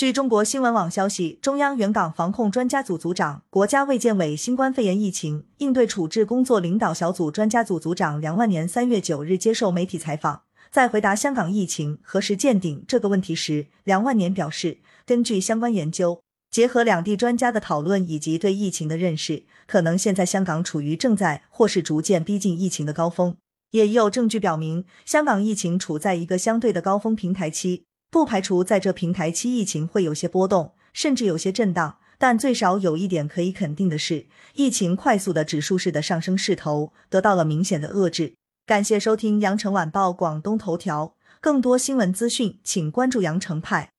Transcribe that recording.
据中国新闻网消息，中央原港防控专家组组长、国家卫健委新冠肺炎疫情应对处置工作领导小组专家组组长梁万年三月九日接受媒体采访，在回答香港疫情何时见顶这个问题时，梁万年表示，根据相关研究，结合两地专家的讨论以及对疫情的认识，可能现在香港处于正在或是逐渐逼近疫情的高峰，也有证据表明，香港疫情处在一个相对的高峰平台期。不排除在这平台期疫情会有些波动，甚至有些震荡，但最少有一点可以肯定的是，疫情快速的指数式的上升势头得到了明显的遏制。感谢收听羊城晚报广东头条，更多新闻资讯，请关注羊城派。